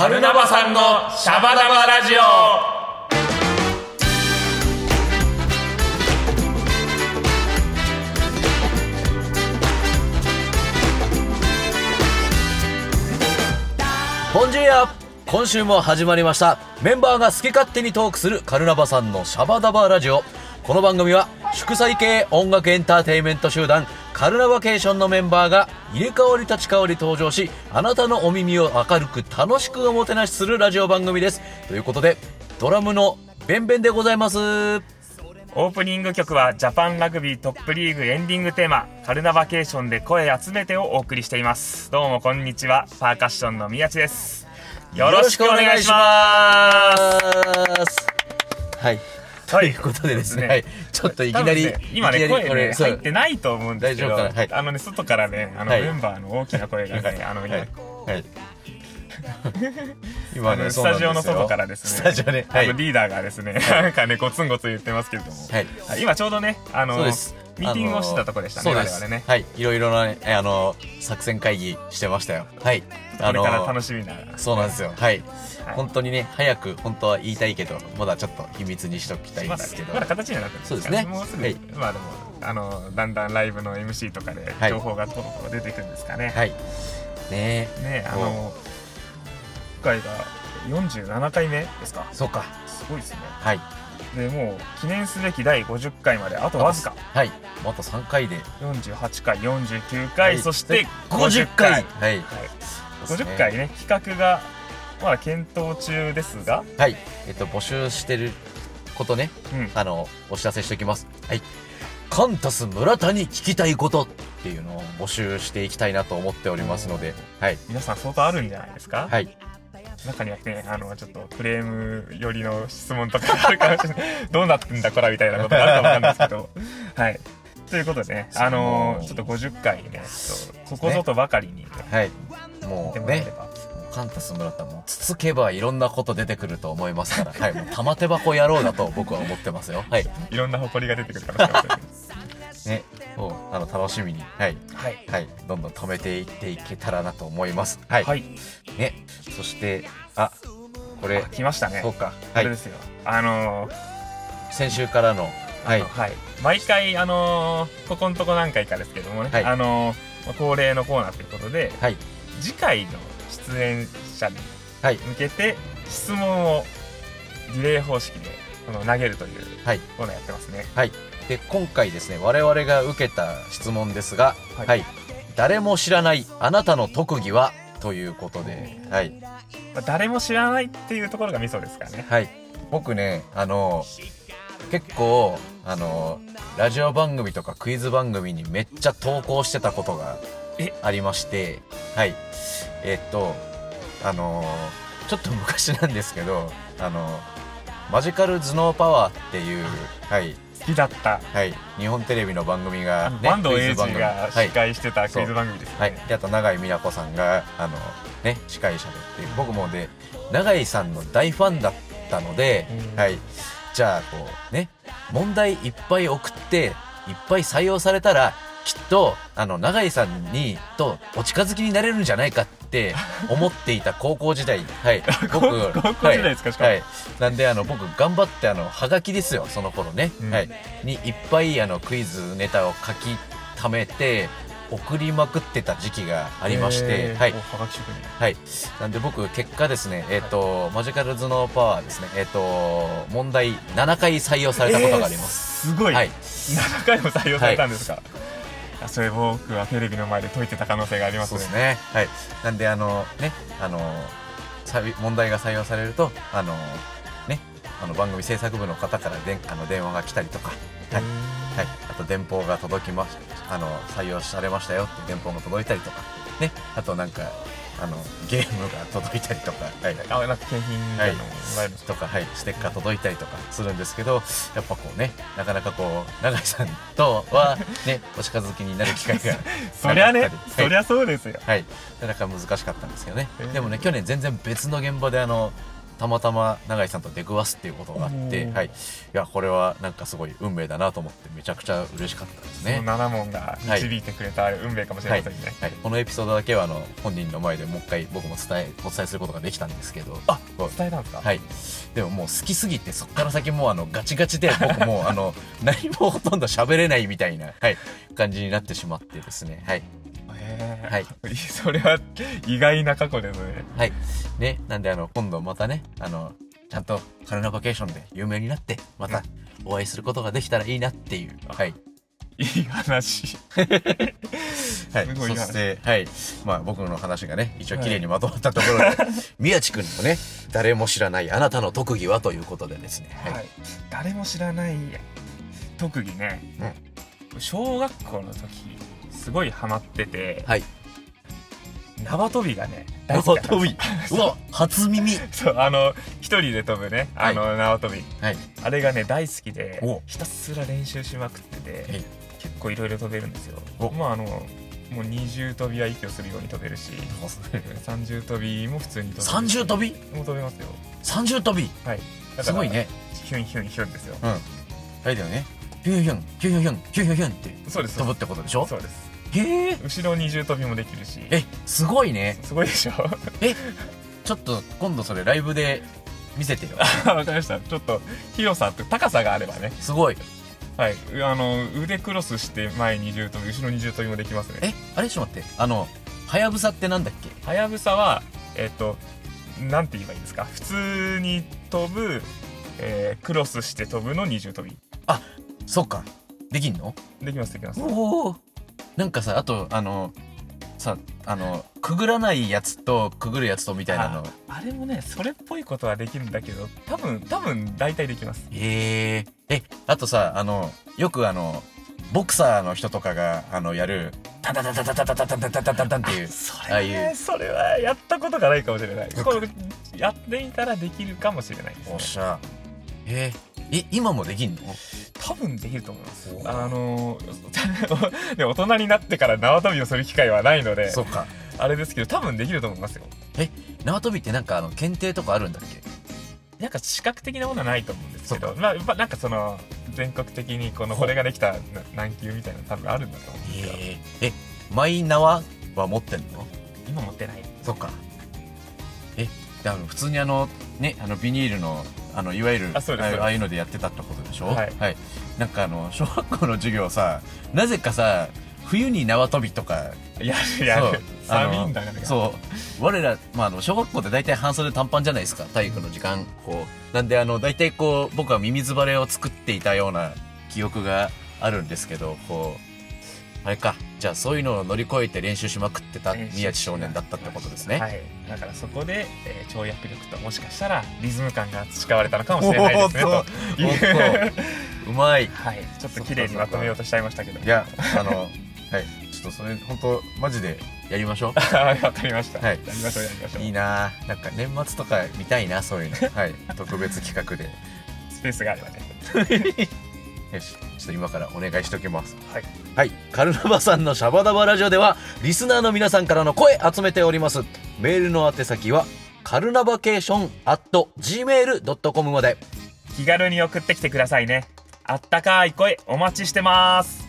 春ナバさんのシャバダバラジオ。ボンジューア今週も始まりました。メンバーが好き勝手にトークするカルナバさんのシャバダバラジオ。この番組は祝祭系音楽エンターテインメント集団カルナバケーションのメンバーが入れ替わり立ち替わり登場しあなたのお耳を明るく楽しくおもてなしするラジオ番組です。ということでドラムのベンベンでございます。オープニング曲はジャパンラグビートップリーグエンディングテーマカルナバケーションで声集めてをお送りしています。どうもこんにちはパーカッションの宮地です。よろしくお願いします。はいということでですね、はい、ちょっといきなり、ね今ね声ね入ってないと思うんですけどはい。あのね外からねあのはい。メンバーの大きな声がねあのはい。今。はい。今ねスタジオの外からですね。スタジオね。はい。あのリーダーがですねなんかねゴツンゴツン言ってますけれども。はい。今ちょうどねあのミーティングをしてたところでしたねそうです。我々ね。はい。いろいろなねあの作戦会議してましたよ。はい。これから楽しみな。そうなんですよ。はい、はい。本当にね早く本当は言いたいけどまだちょっと秘密にしときたいんですけど、まだ形にはなってるんそうですね。もうすぐ、はい。まあでもあのだんだんライブの MC とかではい。情報がとろとろ出てくるんですかね、はい。ねねあの今回が47回目ですか？そうか。すごいですね。はいでもう記念すべき第50回まであとわずか。はい。また3回で。48回49回、はい。そして50 50回。回。はい、はい、50回ね企画がまだ検討中ですが、はい。えっと募集してることね。うん、あのお知らせしておきます。はい。カンタス村田に聞きたいことっていうのを募集していきたいなと思っておりますので。はい。皆さん相当あるんじゃないですか、はい中にはねあのちょっとクレーム寄りの質問とかあるかもしれない。どうなってんだこらみたいなことがあるかもわかんないですけど。はい。ということでねあのちょっと50回ねちょっとここぞとばかりにね。はい。もうねカンタス村田もつつけばいろんなこと出てくると思いますから、はい、もう玉手箱野郎だと僕は思ってますよ。はい。いろんな誇りが出てくるかもしれませんね、そう、あの、楽しみに、はい、はい。はい、どんどん止めていっていけたらなと思います。はい。はい。ね、そして、あ、これあ、来ましたね。そうか、はい。で、すよ。あの先週からの、はい。はい。毎回あのここのとこ何回かですけどもね、はい。あのまあ恒例のコーナーということではい、次回の出演者にはい、向けて質問をリレー方式でこの投げるというはい。コーナーやってますね。はい。で、今回ですね、我々が受けた質問ですが、はい。はい、誰も知らないあなたの特技は？ということで、はい。まあ誰も知らないっていうところがミソですからね。はい。僕ね、あの、結構、あの、ラジオ番組とかクイズ番組にめっちゃ投稿してたことがえ？ありまして、はい。えっと、あの、ちょっと昔なんですけど、あの、マジカル頭脳パワーっていう、はい、好きだった。はい、日本テレビの番組が、ね、坂東英二がはい。司会してたクイズ番組ですよね、はい。で、あと、永井美奈子さんが、あの、ね、司会者でっていう、僕もで、永井さんの大ファンだったので、うん。はい。じゃあ、こう、ね、問題いっぱい送って、いっぱい採用されたら、きっと、あの、永井さんに、と、お近づきになれるんじゃないかって思っていた高校時代。はい。僕、高校時代ですかしかもはい。なんで、あの、僕、頑張って、あの、はがきですよ、その頃ね。うんはい。に、いっぱい、あの、クイズネタを書き溜めて、送りまくってた時期がありまして、はい。はがき職人はい。なんで僕、結果ですね、えっ、と、マジカル頭脳パワーですね、えっ、と、問題7回採用されたことがあります。すごい、はい。7回も採用されたんですか、あそれ僕はテレビの前で解いてた可能性がありますねね。はい。なんで、あの、ね、あの、さ問題が採用されると、あの、ね、あの、番組制作部の方からでんあの電話が来たりとか、はい。はい。あと、電報が届きましあの、採用されましたよって電報が届いたりとか、ね。あと、なんか、あの、ゲームが届いたりとか、はい。あなんか景品みたいなのももらえるんですか、とか、はい、ステッカー届いたりとかするんですけど、やっぱこうね、なかなかこう、永井さんとはね、お近づきになる機会が そりゃねなかったり。そりゃそうですよ。はい、なかなか難しかったんですけどね。えー。でもね、去年全然別の現場であの、たまたま永井さんと出くわすっていうことがあって、はい、いやこれはなんかすごい運命だなと思ってめちゃくちゃ嬉しかったですね。その7問が導いてくれた運命かもしれませんね、はい、このエピソードだけはあの本人の前でもう一回僕も伝えお伝えすることができたんですけどあ伝えたんですか、はい、でももう好きすぎてそっから先もうあのガチガチで僕もうあの何もほとんど喋れないみたいな、はい、感じになってしまってですね。はいはい。それは意外な過去ですね。はい。ねなんであの今度またねあのちゃんとカルナバケーションで有名になってまたお会いすることができたらいいなっていう。はい。いい話。はい、すごいなそして、はい、まあ僕の話がね、一応綺麗にまとまったところで、宮地君のね、誰も知らないあなたの特技はということでですね、はい。はい、誰も知らない特技ね、小学校の時すごいハマっててはい。縄跳びがね大好きだったんです うわ、初耳。そうあの一人で飛ぶねあの、縄跳び。はい。あれがね大好きでお。ひたすら練習しまくっててはい。結構いろいろ飛べるんですよ。お。まああのもう二重跳びは息をするように飛べるし 三重跳びも普通に飛べる三重跳び？もう飛べますよ。三重跳び？はい。すごいね。ヒュンヒュンヒュンですよ。うん。あれだよね。ヒュンヒュン、ヒュンヒュン、ヒュンヒュンヒュンってそうです。飛ぶってことでしょ？そうですへえ。後ろ二重跳びもできるしえ、すごいね。すごいでしょ？え、ちょっと今度それライブで見せてよ。わかりましたちょっと広さって高さがあればねすごい。はいあの腕クロスして前二重跳び後ろ二重跳びもできますねえ、あれちょっと待って。あの、はやぶさってなんだっけ？はやぶさはえっ、となんて言えばいいですか？普通に飛ぶ、えークロスして飛ぶの二重跳びそっか。できんの？できますできますおおなんかさあとあのさあのくぐらないやつとくぐるやつとみたいなの。ああれもねそれっぽいことはできるんだけど多分多分大体できます。へええあとさあのよくあのボクサーの人とかがあのやるタンタンタンタンタンタンタンタンタンタンっていうそああいれはねうそれはやったことがないかもしれないこれやってみたらできるかもしれないですねおっしゃへええ今もできんの？多分できると思います。おあの で大人になってから縄跳びをする機会はないのでそっか。あれですけど多分できると思いますよ。縄跳びってなんかあの検定とかあるんだっけ？なんか視覚的なものはないと思うんですけそどまあやっぱなんかその全国的にこのほう。これができたな何級みたいなの多分あるんだと思うんですけどへええマイ縄は持ってんの？今持ってない。そっか。えであの普通にあのねあのビニールのあのいわゆるあああいうのでやってたってことでしょ？はい。なんかあの小学校の授業さなぜかさ冬に縄跳びとかやるやる。寒いんだから。そう。我ら、まあ、あの小学校って大体半袖短パンじゃないですか？体育の時間こう。なんであの大体こう僕はミミズバレを作っていたような記憶があるんですけどこう。あれかじゃあそういうのを乗り越えて練習しまくってた宮地少年だったってことですね、はい。だからそこで、えー跳躍力ともしかしたらリズム感が培われたのかもしれないですね。とう。うまい。はい。ちょっと綺麗にまとめようとしちゃいましたけど。いやあの はい。ちょっとそれ本当マジでやりましょ わかりました、はい。やりましょうやりましょう。ういいななんか年末とか見たいなそういうの。はい。特別企画で。スペースがあればね よしちょっと今からお願いしときますはいはい。カルナバさんのシャバダバラジオでは、リスナーの皆さんからの声集めております。メールの宛先は、カルナバケーション at gmail.com まで。気軽に送ってきてくださいねあったかい声お待ちしてます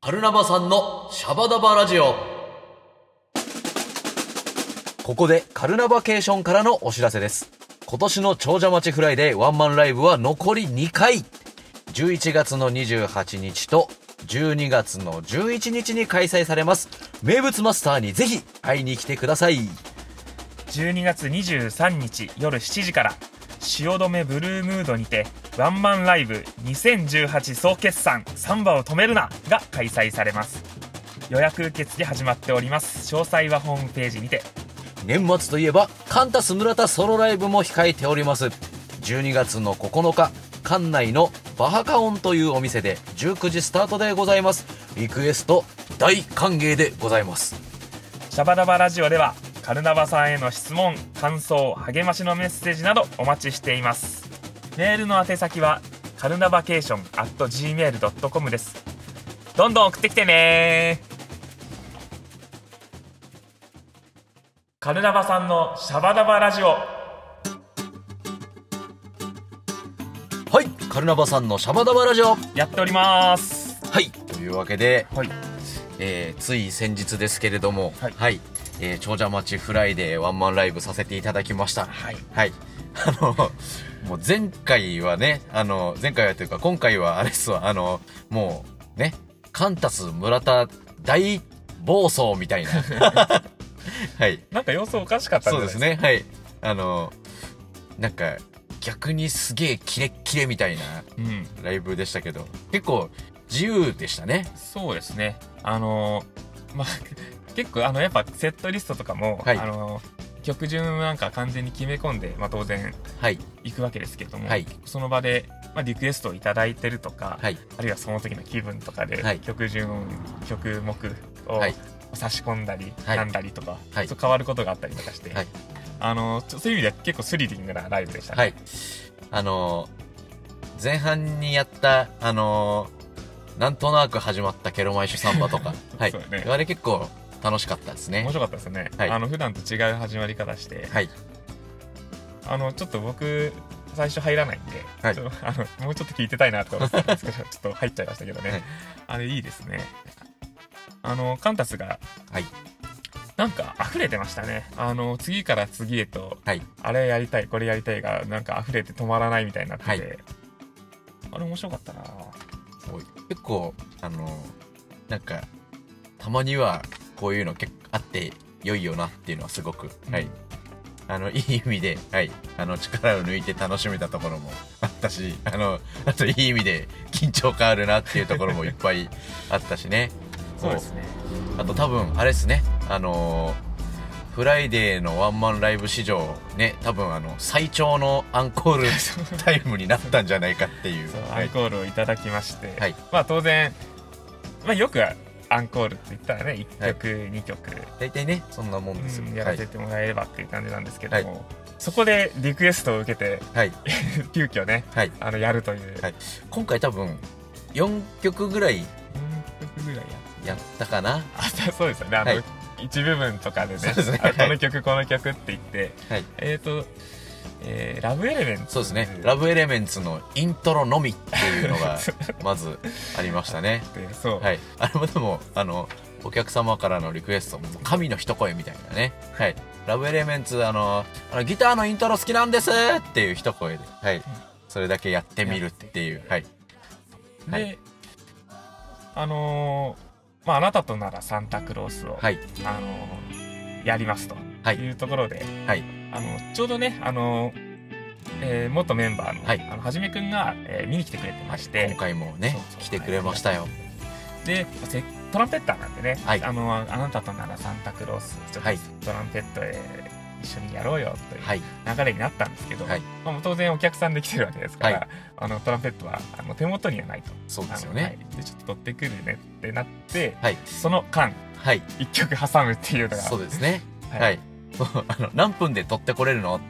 カルナバさんのシャバダバラジオ。ここでカルナバケーションからのお知らせです。今年の長者町フライデーワンマンライブは残り2回。11月の28日と12月の11日に開催されます。名物マスターにぜひ会いに来てください。12月23日夜7時から汐留ブルームードにてワンマンライブ2018総決算サンバを止めるなが開催されます予約受付始まっております詳細はホームページにて年末といえばカンタス村田ソロライブも控えております。12月の9日館内のバハカオンというお店で19時スタートでございます。リクエスト大歓迎でございます。シャバダバラジオではカルナバさんへの質問感想励ましのメッセージなどお待ちしています。メールの宛先はカルナバケーション at gmail.com です。どんどん送ってきてねカルナバさんのシャバダバラジオ。はいカルナバさんのシャバダバラジオ。やっております。はいというわけで、はい。えーつい先日ですけれどもはい。えー長者町フライデーワンマンライブさせていただきました。はい。はい。あの、もう前回はね、あの、前回はというか今回はあれっすわ、あの、もうね、カンタス村田大暴走みたいな。はい。なんか様子おかしかったそうですね、はい。あの、なんか逆にすげえキレッキレみたいなうんライブでしたけど、結構自由でしたね。そうですねあのーまあ 結構あのやっぱセットリストとかも、はいあのー曲順なんか完全に決め込んで、まあ、当然はい。行くわけですけれども、はいその場で、まあ、リクエストをいただいてるとか、はい。あるいはその時の気分とかで、はい曲順曲目をはい差し込んだり、はい。なんだりとか、はい。そう変わることがあったりとかして、はい。あのそういう意味では結構スリリングなライブでしたね。はい。あのー前半にやった、あのーなんとなく始まったケロマイシュサンバとか、はい。ね。あれ結構楽しかったですね。面。白かったですね、はい。あの普段と違う始まり方して、はい。あのちょっと僕最初入らないんで、はい。あのもうちょっと聞いてたいなと思ってたんですけど ちょっと入っちゃいましたけどね、はい。あれいいですねあのカンタスがはい。なんか溢れてましたねあの次から次へとはい。あれやりたいこれやりたいがなんか溢れて止まらないみたいになってて、はいあれ面白かったな結構、あのーなんか、たまにはこういうの結構あって良いよなっていうのはすごく、はい。あの、いい意味で、はい。あの、力を抜いて楽しめたところも あったし、あの、あといい意味で緊張感あるなっていうところもいっぱいあったしね。そうですね。あと多分、あれですね、あのーフライデーのワンマンライブ史上、ね、多分あの、最長のアンコール タイムになったんじゃないかっていう。はいアンコールをいただきまして、はい。まあ当然、まあ、よくアンコールって言ったらね1曲、2曲、大体ね、そんなもんですよ。うんやらせてもらえればっていう感じなんですけど。も、はそこでリクエストを受けてはい。急遽ねはい。あのやるという、はい。今回多分、4曲ぐらい4曲ぐらいややったかな？あそうですよねあの、はい一部分とかでねですねあこの曲この曲って言って、はいえっ、と、えーラブエレメンツそうですね。ラブエレメンツのイントロのみっていうのが、まずありましたね。でそう、はい。あれもでも、あの、お客様からのリクエストも、神の一声みたいなね。はい。ラブエレメンツ、あの、あのギターのイントロ好きなんですっていう一声で、はい。それだけやってみるっていう、はい。はであのーまああなたとならサンタクロースを、はい。あのーやりますとはいいうところで、はい。あのちょうどねあのえー元メンバーの、はいあのはじめくんが、えー見に来てくれてまして、今回もね来てくれましたよ。でせトランペッターなんでね、はいあのあなたとならサンタクロースちょっとはいトランペットで一緒にやろうよというはい。流れになったんですけど、はいまあ、当然お客さんで来てるわけですから、はいあのトランペットはあの手元にはないと。そうですよあのはね。いでちょっと取ってくるねってなって、はい。その間はい。一曲挟むっていうのがそうですね。はいはい。あの、何分で撮ってこれるの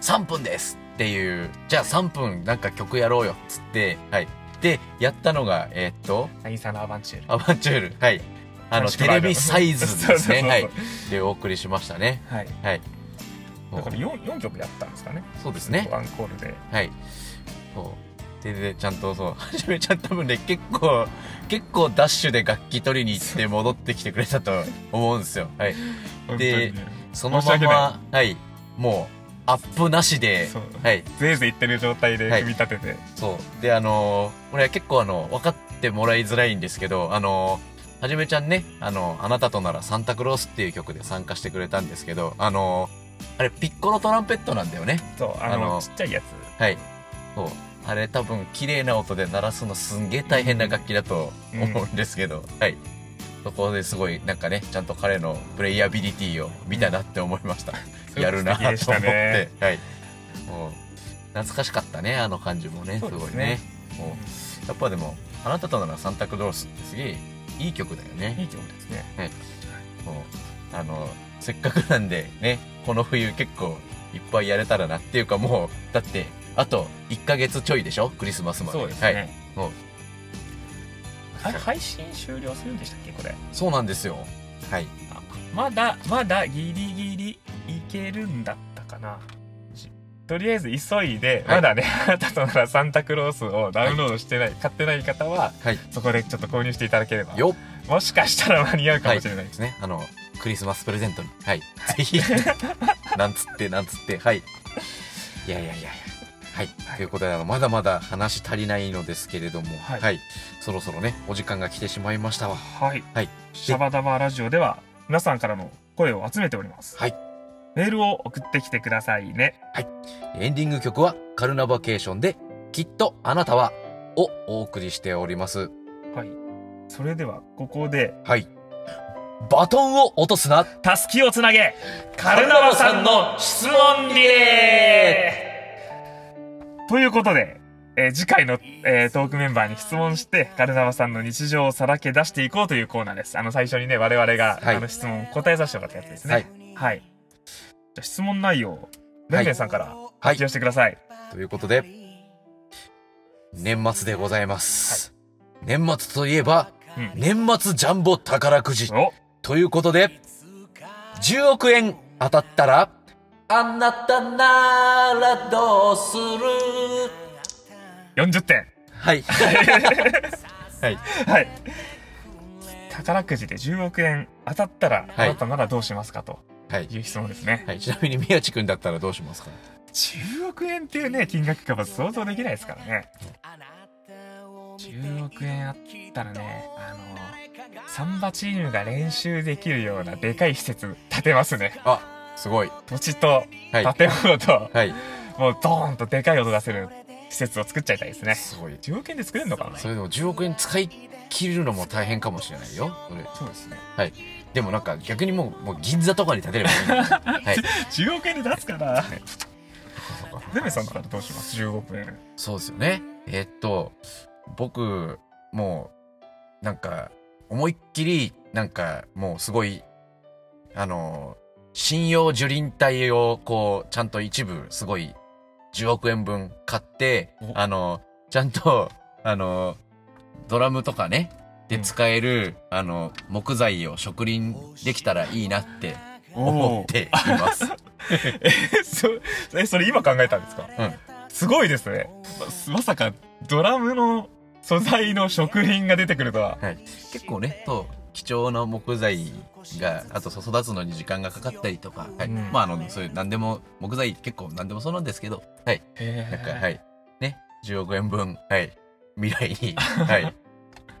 ?3 分ですっていう、じゃあ3分なんか曲やろうよっつって、はい。で、やったのが、えーっと、ナインサのアバンチュールアバンチュール。はい。あの、テレビサイズですね。はい。で、お送りしましたね。はいはい。だから 4, 4曲やったんですかねそうですね。アンコールではい。そう。で、で、ちゃんとそう、はじめちゃん多分ね、結構、結構ダッシュで楽器取りに行って戻ってきてくれたと思うんですよ。はい。本当にねそのまま、はい。もう、アップなしではい。ぜいぜい言ってる状態ではい組み立てて、そう。で、あのーこれは結構あの、分かってもらいづらいんですけど、あのーはじめちゃんね、あの、あなたとならサンタクロースっていう曲で参加してくれたんですけど、あのーあれ、ピッコロトランペットなんだよね。そうあのあのちっちゃいやつはい。そう。あれ多分綺麗な音で鳴らすのすんげえ大変な楽器だと思うんですけど、はい。そこですごいなんかね、ちゃんと彼のプレイアビリティを見たなって思いました。やるなと思って、ねはい。もう、懐かしかったね、あの感じもね、すごいね。もう、やっぱでも、あなたとならサンタクロースってすげえいい曲だよね。いい曲ですねもう、あの、せっかくなんでね、この冬結構いっぱいやれたらなっていうかもう、だって、あと1ヶ月ちょいでしょ？クリスマスまで。そうですはい。ね、もう。あれ配信終了するんでしたっけ？これ。そうなんですよ。はい。まだまだギリギリけるんだったかな。しとりあえず急いで、はい。まだねあなたとならサンタクロースをダウンロードしてない、買ってない方ははい。そこでちょっと購入していただければよっ。もしかしたら間に合うかもしれないで、すね。あのクリスマスプレゼントに。はい、ぜひ。なんつってなんつって。はい。いやいやいやいやはい、ということであのまだまだ話足りないのですけれどもは、はい。いそろそろねお時間が来てしまいましたわ。はい、はい。シャバダバラジオでは皆さんからの声を集めております。はい。メールを送ってきてくださいね。エンディング曲はカルナバケーションできっとあなたはをお送りしております。はい。それではここではい。バトンを落とすな。たすきをつなげカルナバさんの質問リレーということで、えー次回の、えートークメンバーに質問してカルナバさんの日常をさらけ出していこうというコーナーです。あの最初にね我々が、はい。あの質問答えさせてもらったやつですね。はい、はい、じゃあ質問内容ベンベンさんからはい。発表してください、ということで年末でございます、年末といえばうん。年末ジャンボ宝くじ。お。ということで10億円当たったらあなたならどうする？40点。はい。はい。はい。宝くじで10億円当たったら、はい。あなたならどうしますかとはい。いう質問ですね、はい、ちなみに宮地君だったらどうしますか？10億円っていうね金額かは想像できないですからね。10億円あったらねあのサンバチームが練習できるようなでかい施設建てますね。あすごい。土地とはい。建物と、はい。もうドーンとでかい音出せる施設を作っちゃいたいですね。すごい。10億円で作れるのかなそれでも10億円使い切るのも大変かもしれないよそれ。そうですね。はい。でもなんか逆にもうもう銀座とかに建てればいい はい。10億円で出すかなねデメさんだったらどうします？10億円。そうですよね。えーっと、僕、もう、なんか、思いっきり、なんか、もうすごい、あの、信用樹林帯を、こう、ちゃんと一部、すごい、10億円分買ってお、あの、ちゃんと、あの、ドラムとかね、でうん使える、あの、木材を植林できたらいいなって思っています。えそえそれ今考えたんですか？うん。すごいですね。ままさかドラムの素材の食品が出てくるとは。はい、結構ねと貴重な木材があと育つのに時間がかかったりとか、はい。うん。まああのそういう何でも木材結構何でもそうなんですけどはい。へなんかはい。ね10億円分はい。未来に はい。っ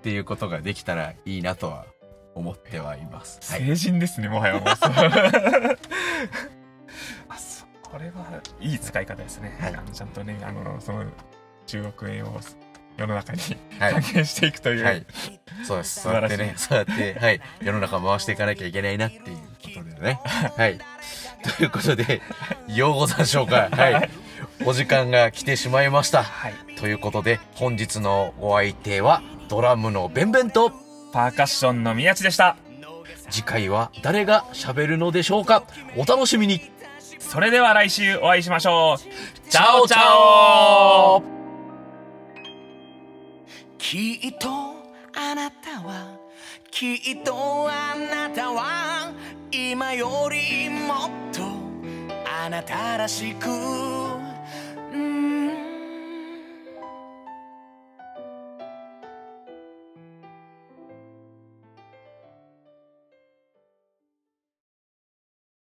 ていうことができたらいいなとは思ってはいます。はい、成人ですねもはやもう。あそこれはいい使い方ですね、はい。ちゃんとねあのその10億円を世の中にはい還元していくという、はい、そうです。素そうやってね、そうやって、はい、世の中回していかなきゃいけないなっていうことでね。はい。ということで、ようござんでしょうか。はい。お時間が来てしまいました。はい、ということで、本日のお相手は、ドラムのベンベンと、パーカッションの宮地でした次回は誰が喋るのでしょうか？お楽しみにそれでは来週お会いしましょうチャオチャオきっとあなたはきっとあなたは今よりもっとあなたらしく